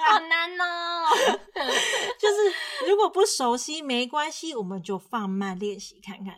好难哦。就是如果不熟悉没关系，我们就放慢练习看看。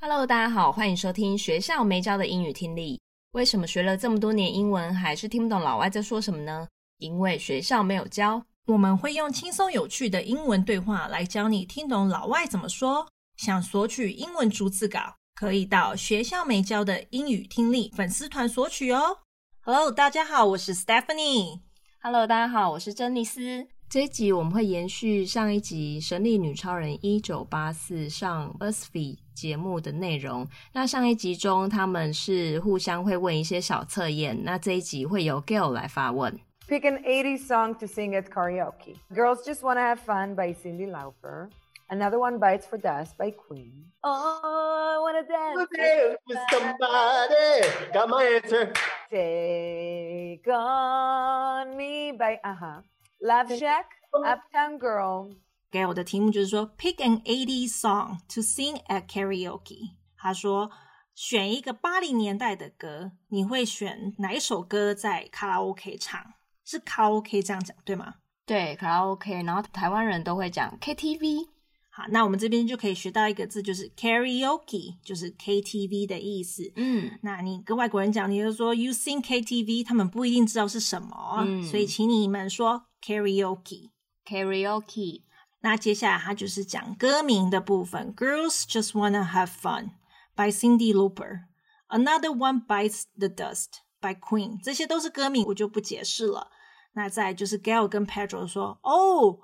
Hello，大家好，欢迎收听学校没教的英语听力。为什么学了这么多年英文，还是听不懂老外在说什么呢？因为学校没有教。我们会用轻松有趣的英文对话来教你听懂老外怎么说。想索取英文逐字稿，可以到学校没教的英语听力粉丝团索取哦。Hello，大家好，我是 Stephanie。Hello，大家好，我是珍妮斯。这一集我们会延续上一集《神力女超人一九八四》上 BuzzFeed 节目的内容。那上一集中他们是互相会问一些小测验，那这一集会由 Gail 来发问。Pick an 80s song to sing at karaoke. Girls Just Wanna Have Fun by Cyndi Lauper. Another one, Bites for Dust by Queen. Oh, I wanna dance, dance with somebody. Got my answer. Take on me by uh-huh. Love Shack, Uptown Girl. 给我的题目就是说，Pick an 80s song to sing at karaoke。他说，选一个八零年代的歌，你会选哪一首歌在卡拉 OK 唱？ 是卡拉 OK 这样讲对吗？对，卡拉 OK，然后台湾人都会讲 KTV。好，那我们这边就可以学到一个字，就是 karaoke，就是 KTV 的意思。嗯，那你跟外国人讲，你就说 you sing KTV，他们不一定知道是什么，嗯，所以请你们说 karaoke，karaoke。那接下来它就是讲歌名的部分，Girls Just Wanna Have Fun by Cindy Lauper，Another One Bites the Dust by Queen，这些都是歌名，我就不解释了。那再就是 Gail 跟 Pedro 说哦，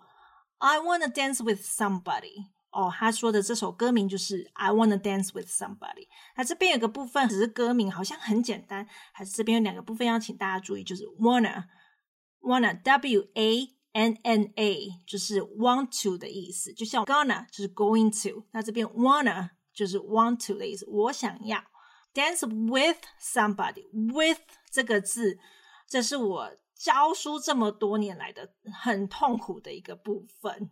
I wanna dance with somebody。哦，他说的这首歌名就是 I wanna dance with somebody。那这边有个部分只是歌名，好像很简单，还是这边有两个部分要请大家注意，就是 wanna wanna W A N N A 就是 want to 的意思，就像 gonna 就是 going to，那这边 wanna 就是 want to 的意思，我想要 dance with somebody with 这个字，这是我。 教书这么多年来的很痛苦的一个部分，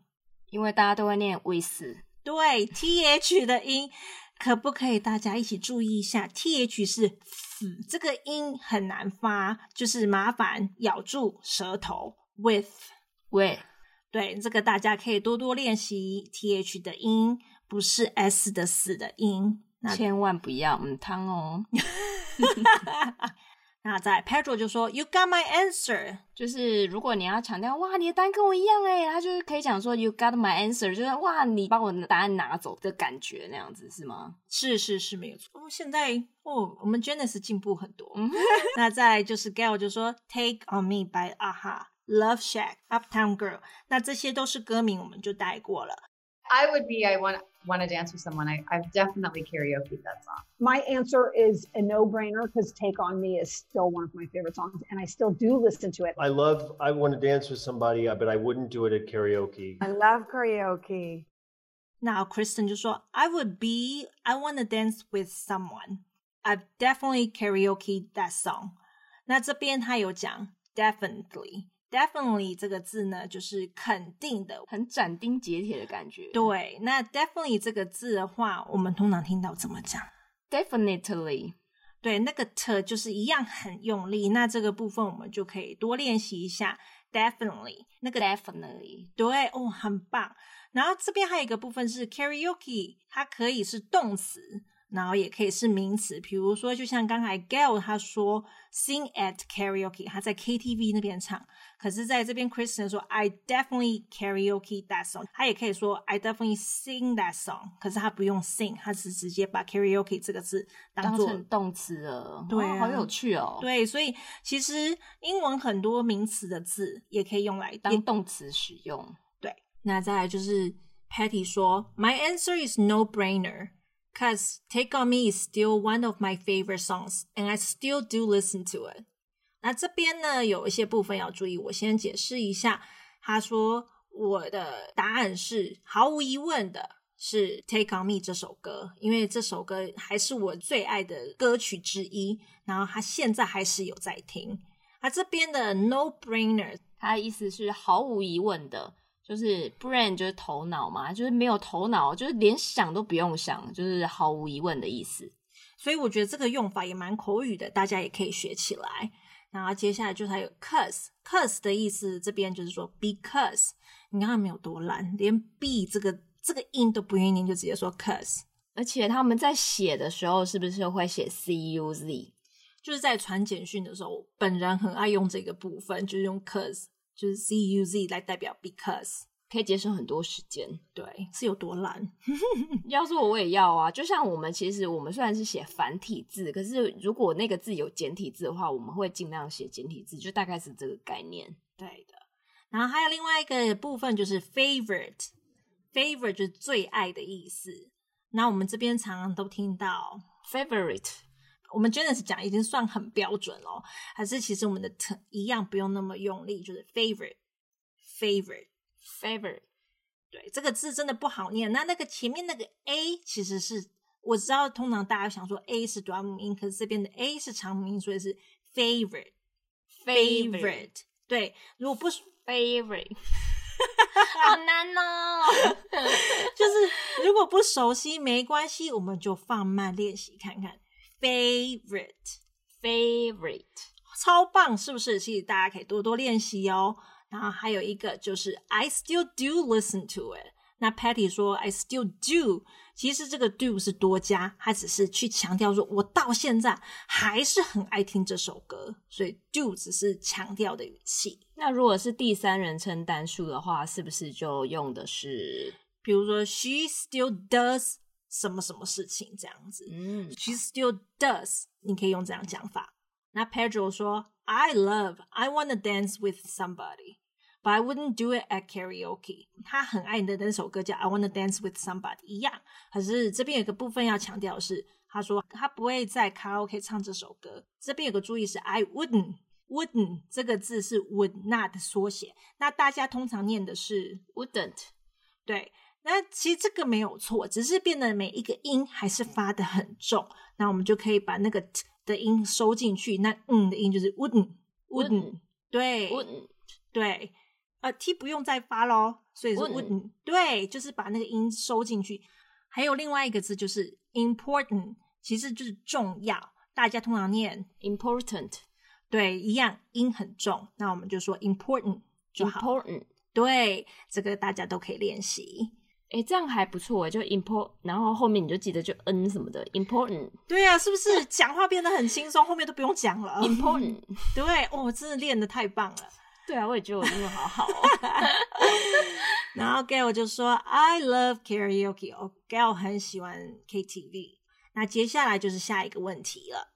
因为大家都会念 with，对 th 的音，可不可以大家一起注意一下？th 是 th，这个音很难发，就是麻烦咬住舌头。with with，对，这个大家可以多多练习 th 的音，不是 s 的死的音，那千万不要嗯汤哦。那在 Pedro 就说 You got my answer，就是如果你要强调哇，你的答案跟我一样哎，他就是可以讲说 You got my answer，就是哇，你把我的答案拿走的感觉那样子是吗？是是是，没有错。哦，现在哦，我们 Janice 进步很多。那再就是 Gail 就说 Take on me by a-ha，Love Shack，Uptown Girl，那这些都是歌名，我们就带过了。I would be I want want to dance with someone. I I've definitely karaoke that song. My answer is a no-brainer because Take on Me is still one of my favorite songs and I still do listen to it. I love I want to dance with somebody, but I wouldn't do it at karaoke. I love karaoke. Now Kristen 就说 I would be I want to dance with someone. I've definitely karaoke that song. 那这边他有讲 definitely。 Definitely 这个字呢，就是肯定的，很斩钉截铁的感觉。对，那 definitely 这个字的话，我们通常听到怎么讲？Definitely，对，那个 t 就是一样很用力。那这个部分我们就可以多练习一下。Definitely，那个 definitely，对，哦，很棒。然后这边还有一个部分是 karaoke，它可以是动词。然后也可以是名词，比如说，就像刚才 Gail 他说 sing at karaoke，他在 KTV 那边唱。可是在这边 Kristen 说 I definitely karaoke that song，他也可以说 I definitely sing that song。可是他不用 sing，他是直接把 karaoke 这个字当做动词了。对、啊哦，好有趣哦。对，所以其实英文很多名词的字也可以用来当动词使用。对，那再来就是 Patty 说 My answer is no brainer。Cause Take on Me is still one of my favorite songs, and I still do listen to it. 那这边呢，有一些部分要注意，我先解释一下。他说我的答案是毫无疑问的，是 Take on Me 这首歌，因为这首歌还是我最爱的歌曲之一。然后他现在还是有在听。那这边的 No brainer，他的意思是毫无疑问的。 就是 brain 就是头脑嘛，就是没有头脑，就是连想都不用想，就是毫无疑问的意思。所以我觉得这个用法也蛮口语的，大家也可以学起来。然后接下来就是还有 cause，cause 的意思，这边就是说 because。你看他们有多懒，连 b 这个这个音都不愿意念，就直接说 cause。而且他们在写的时候是不是会写 c u z？就是在传简讯的时候，本人很爱用这个部分，就是用 cause，就是 c u z 来代表 because。可以节省很多时间，对，是有多懒？要是我我也要啊！就像我们其实我们虽然是写繁体字，可是如果那个字有简体字的话，我们会尽量写简体字，就大概是这个概念。对的。然后还有另外一个部分就是 favorite，favorite 就是最爱的意思。那我们这边常常都听到 favorite，我们真的是讲已经算很标准了，还是其实我们的 t 一样不用那么用力，就是 favorite，favorite。Favorite，对，这个字真的不好念。那那个前面那个 a 其实是我知道，通常大家想说 a 是短母音，可是这边的 a 是长母音，所以是 favorite，favorite。对，如果不是 favorite，好难哦。就是如果不熟悉没关系，我们就放慢练习看看。Favorite，favorite，超棒，是不是？其实大家可以多多练习哦。然后还有一个就是 I still do listen to it。那 Patty 说 I still do，其实这个 do 是多加，它只是去强调说我到现在还是很爱听这首歌，所以 do 只是强调的语气。那如果是第三人称单数的话，是不是就用的是，比如说 She still does 什么什么事情这样子？嗯，She still does，你可以用这样讲法。那 Pedro 说 I love I wanna dance with somebody。But I wouldn't do it at karaoke。他很爱你的那首歌叫《I Wanna Dance with Somebody》一样，可是这边有个部分要强调的是，他说他不会在卡拉 OK 唱这首歌。这边有个注意是 I wouldn't wouldn't 这个字是 would not 的缩写，那大家通常念的是 wouldn't。对，那其实这个没有错，只是变得每一个音还是发的很重。那我们就可以把那个 t 的音收进去，那嗯的音就是 wouldn't wouldn't 对 wouldn't 对。呃，t 不用再发喽，所以是 wouldn't，对，就是把那个音收进去。还有另外一个字就是 important，其实就是重要，大家通常念 important，对，一样音很重，那我们就说 important 就好。important，对，这个大家都可以练习。诶，这样还不错，就 import，然后后面你就记得就 n 什么的 important。对啊，是不是讲话变得很轻松，后面都不用讲了？important，对，哦，真的练的太棒了。对啊，我也觉得我英文好好哦。然后 Gail 就说：“I love karaoke。”哦，Gail 很喜欢 KTV。那接下来就是下一个问题了。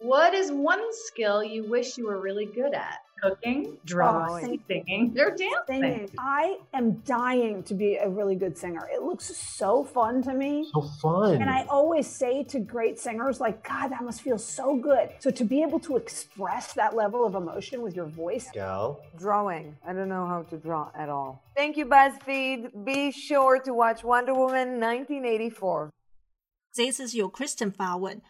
What is one skill you wish you were really good at? Cooking, drawing, oh, singing, or dancing. Singing. I am dying to be a really good singer. It looks so fun to me. So fun. And I always say to great singers, like, God, that must feel so good. So to be able to express that level of emotion with your voice. Gal? Drawing. I don't know how to draw at all. Thank you, BuzzFeed. Be sure to watch Wonder Woman 1984. 这一次是由 Kristen 发问。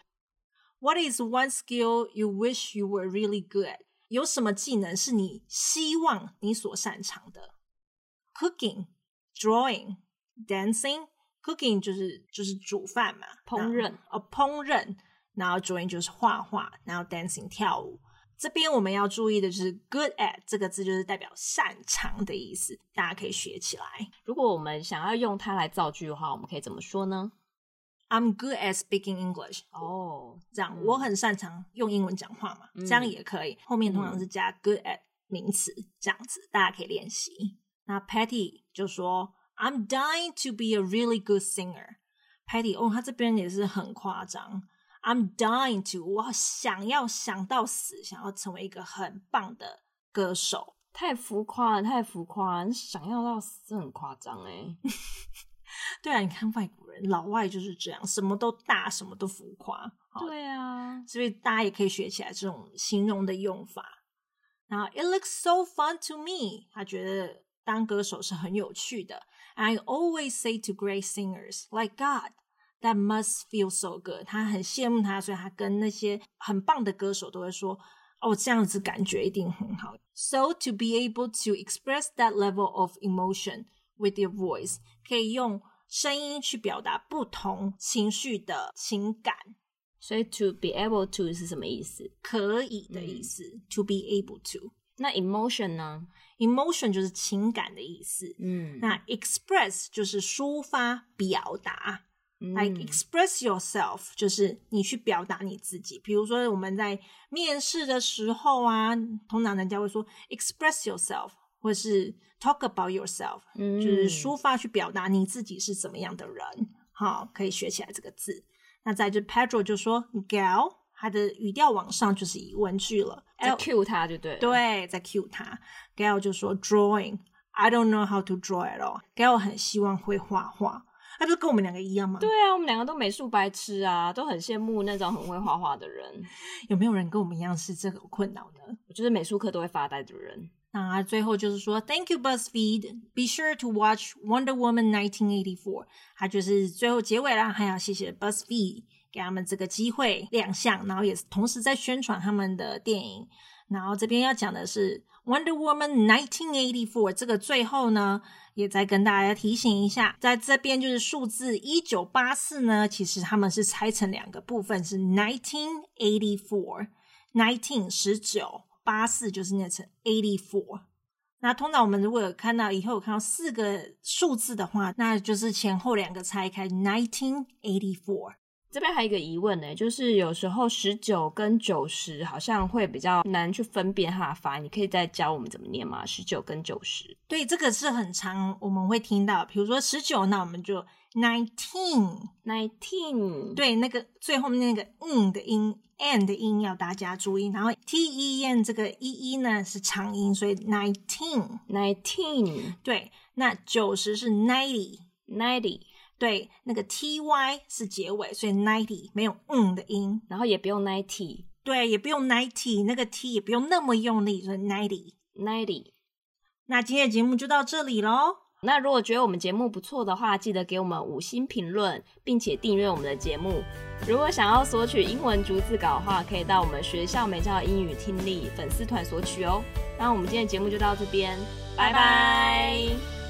What is one skill you wish you were really good at？有什么技能是你希望你所擅长的？Cooking, drawing, dancing. Cooking 就是就是煮饭嘛，烹饪哦，烹饪。然后 drawing 就是画画，然后 dancing 跳舞。这边我们要注意的就是 good at 这个字就是代表擅长的意思，大家可以学起来。如果我们想要用它来造句的话，我们可以怎么说呢？I'm good at speaking English。哦，这样、嗯、我很擅长用英文讲话嘛，嗯、这样也可以。后面通常是加 good at 名词，嗯、这样子大家可以练习。那 Patty 就说，I'm dying to be a really good singer。Patty 哦，他这边也是很夸张。I'm dying to，我想要想到死，想要成为一个很棒的歌手。太浮夸了，太浮夸了，想要到死很夸张哎。对啊，你看外国人，老外就是这样，什么都大，什么都浮夸。对啊，所以大家也可以学起来这种形容的用法。然后，It looks so fun to me。他觉得当歌手是很有趣的。I always say to great singers like God, that must feel so good。他很羡慕他，所以他跟那些很棒的歌手都会说哦，这样子感觉一定很好。So to be able to express that level of emotion with your voice，可以用声音去表达不同情绪的情感。所以 to be able to 是什么意思？可以的意思。嗯、to be able to。那 emotion 呢？emotion 就是情感的意思。嗯，那 express 就是抒发、表达。Like express yourself，就是你去表达你自己。比如说我们在面试的时候啊，通常人家会说 express yourself，或是 talk about yourself，嗯，就是抒发去表达你自己是怎么样的人。好，可以学起来这个字。那再就 Pedro 就说 Gal，他的语调往上就是疑问句了，在 cue 他就对，对，在 cue 他。Gal 就说 Drawing，I don't know how to draw at all。Gal 很希望会画画。他就跟我们两个一样吗？对啊，我们两个都美术白痴啊，都很羡慕那种很会画画的人。有没有人跟我们一样是这个困扰的？我就是美术课都会发呆的人。那最后就是说，Thank you BuzzFeed. Be sure to watch Wonder Woman 1984。它就是最后结尾啦，还要谢谢 BuzzFeed 给他们这个机会亮相，然后也是同时在宣传他们的电影。然后这边要讲的是 Wonder Woman 1984，这个最后呢，也再跟大家提醒一下，在这边就是数字一九八四呢，其实他们是拆成两个部分，是 nineteen eighty four，nineteen 十九，八四就是念成 eighty four。那通常我们如果有看到以后有看到四个数字的话，那就是前后两个拆开 nineteen eighty four。这边还有一个疑问呢，就是有时候十九跟九十好像会比较难去分辨它的发音，你可以再教我们怎么念吗？十九跟九十，对，这个是很常我们会听到，比如说十九，那我们就 nineteen nineteen，对，那个最后面那个嗯的音，n 的音要大家注意，然后 t e n 这个 e e 呢是长音，所以 nineteen nineteen，对，那九十是 ninety ninety。对，那个 ty 是结尾，所以 ninety 没有嗯的音，然后也不用 ninety，对，也不用 ninety，那个 t 也不用那么用力，所以 ninety ninety。那今天的节目就到这里喽。那如果觉得我们节目不错的话，记得给我们五星评论，并且订阅我们的节目。如果想要索取英文逐字稿的话，可以到我们学校美教英语听力粉丝团索取哦。那我们今天的节目就到这边，拜拜。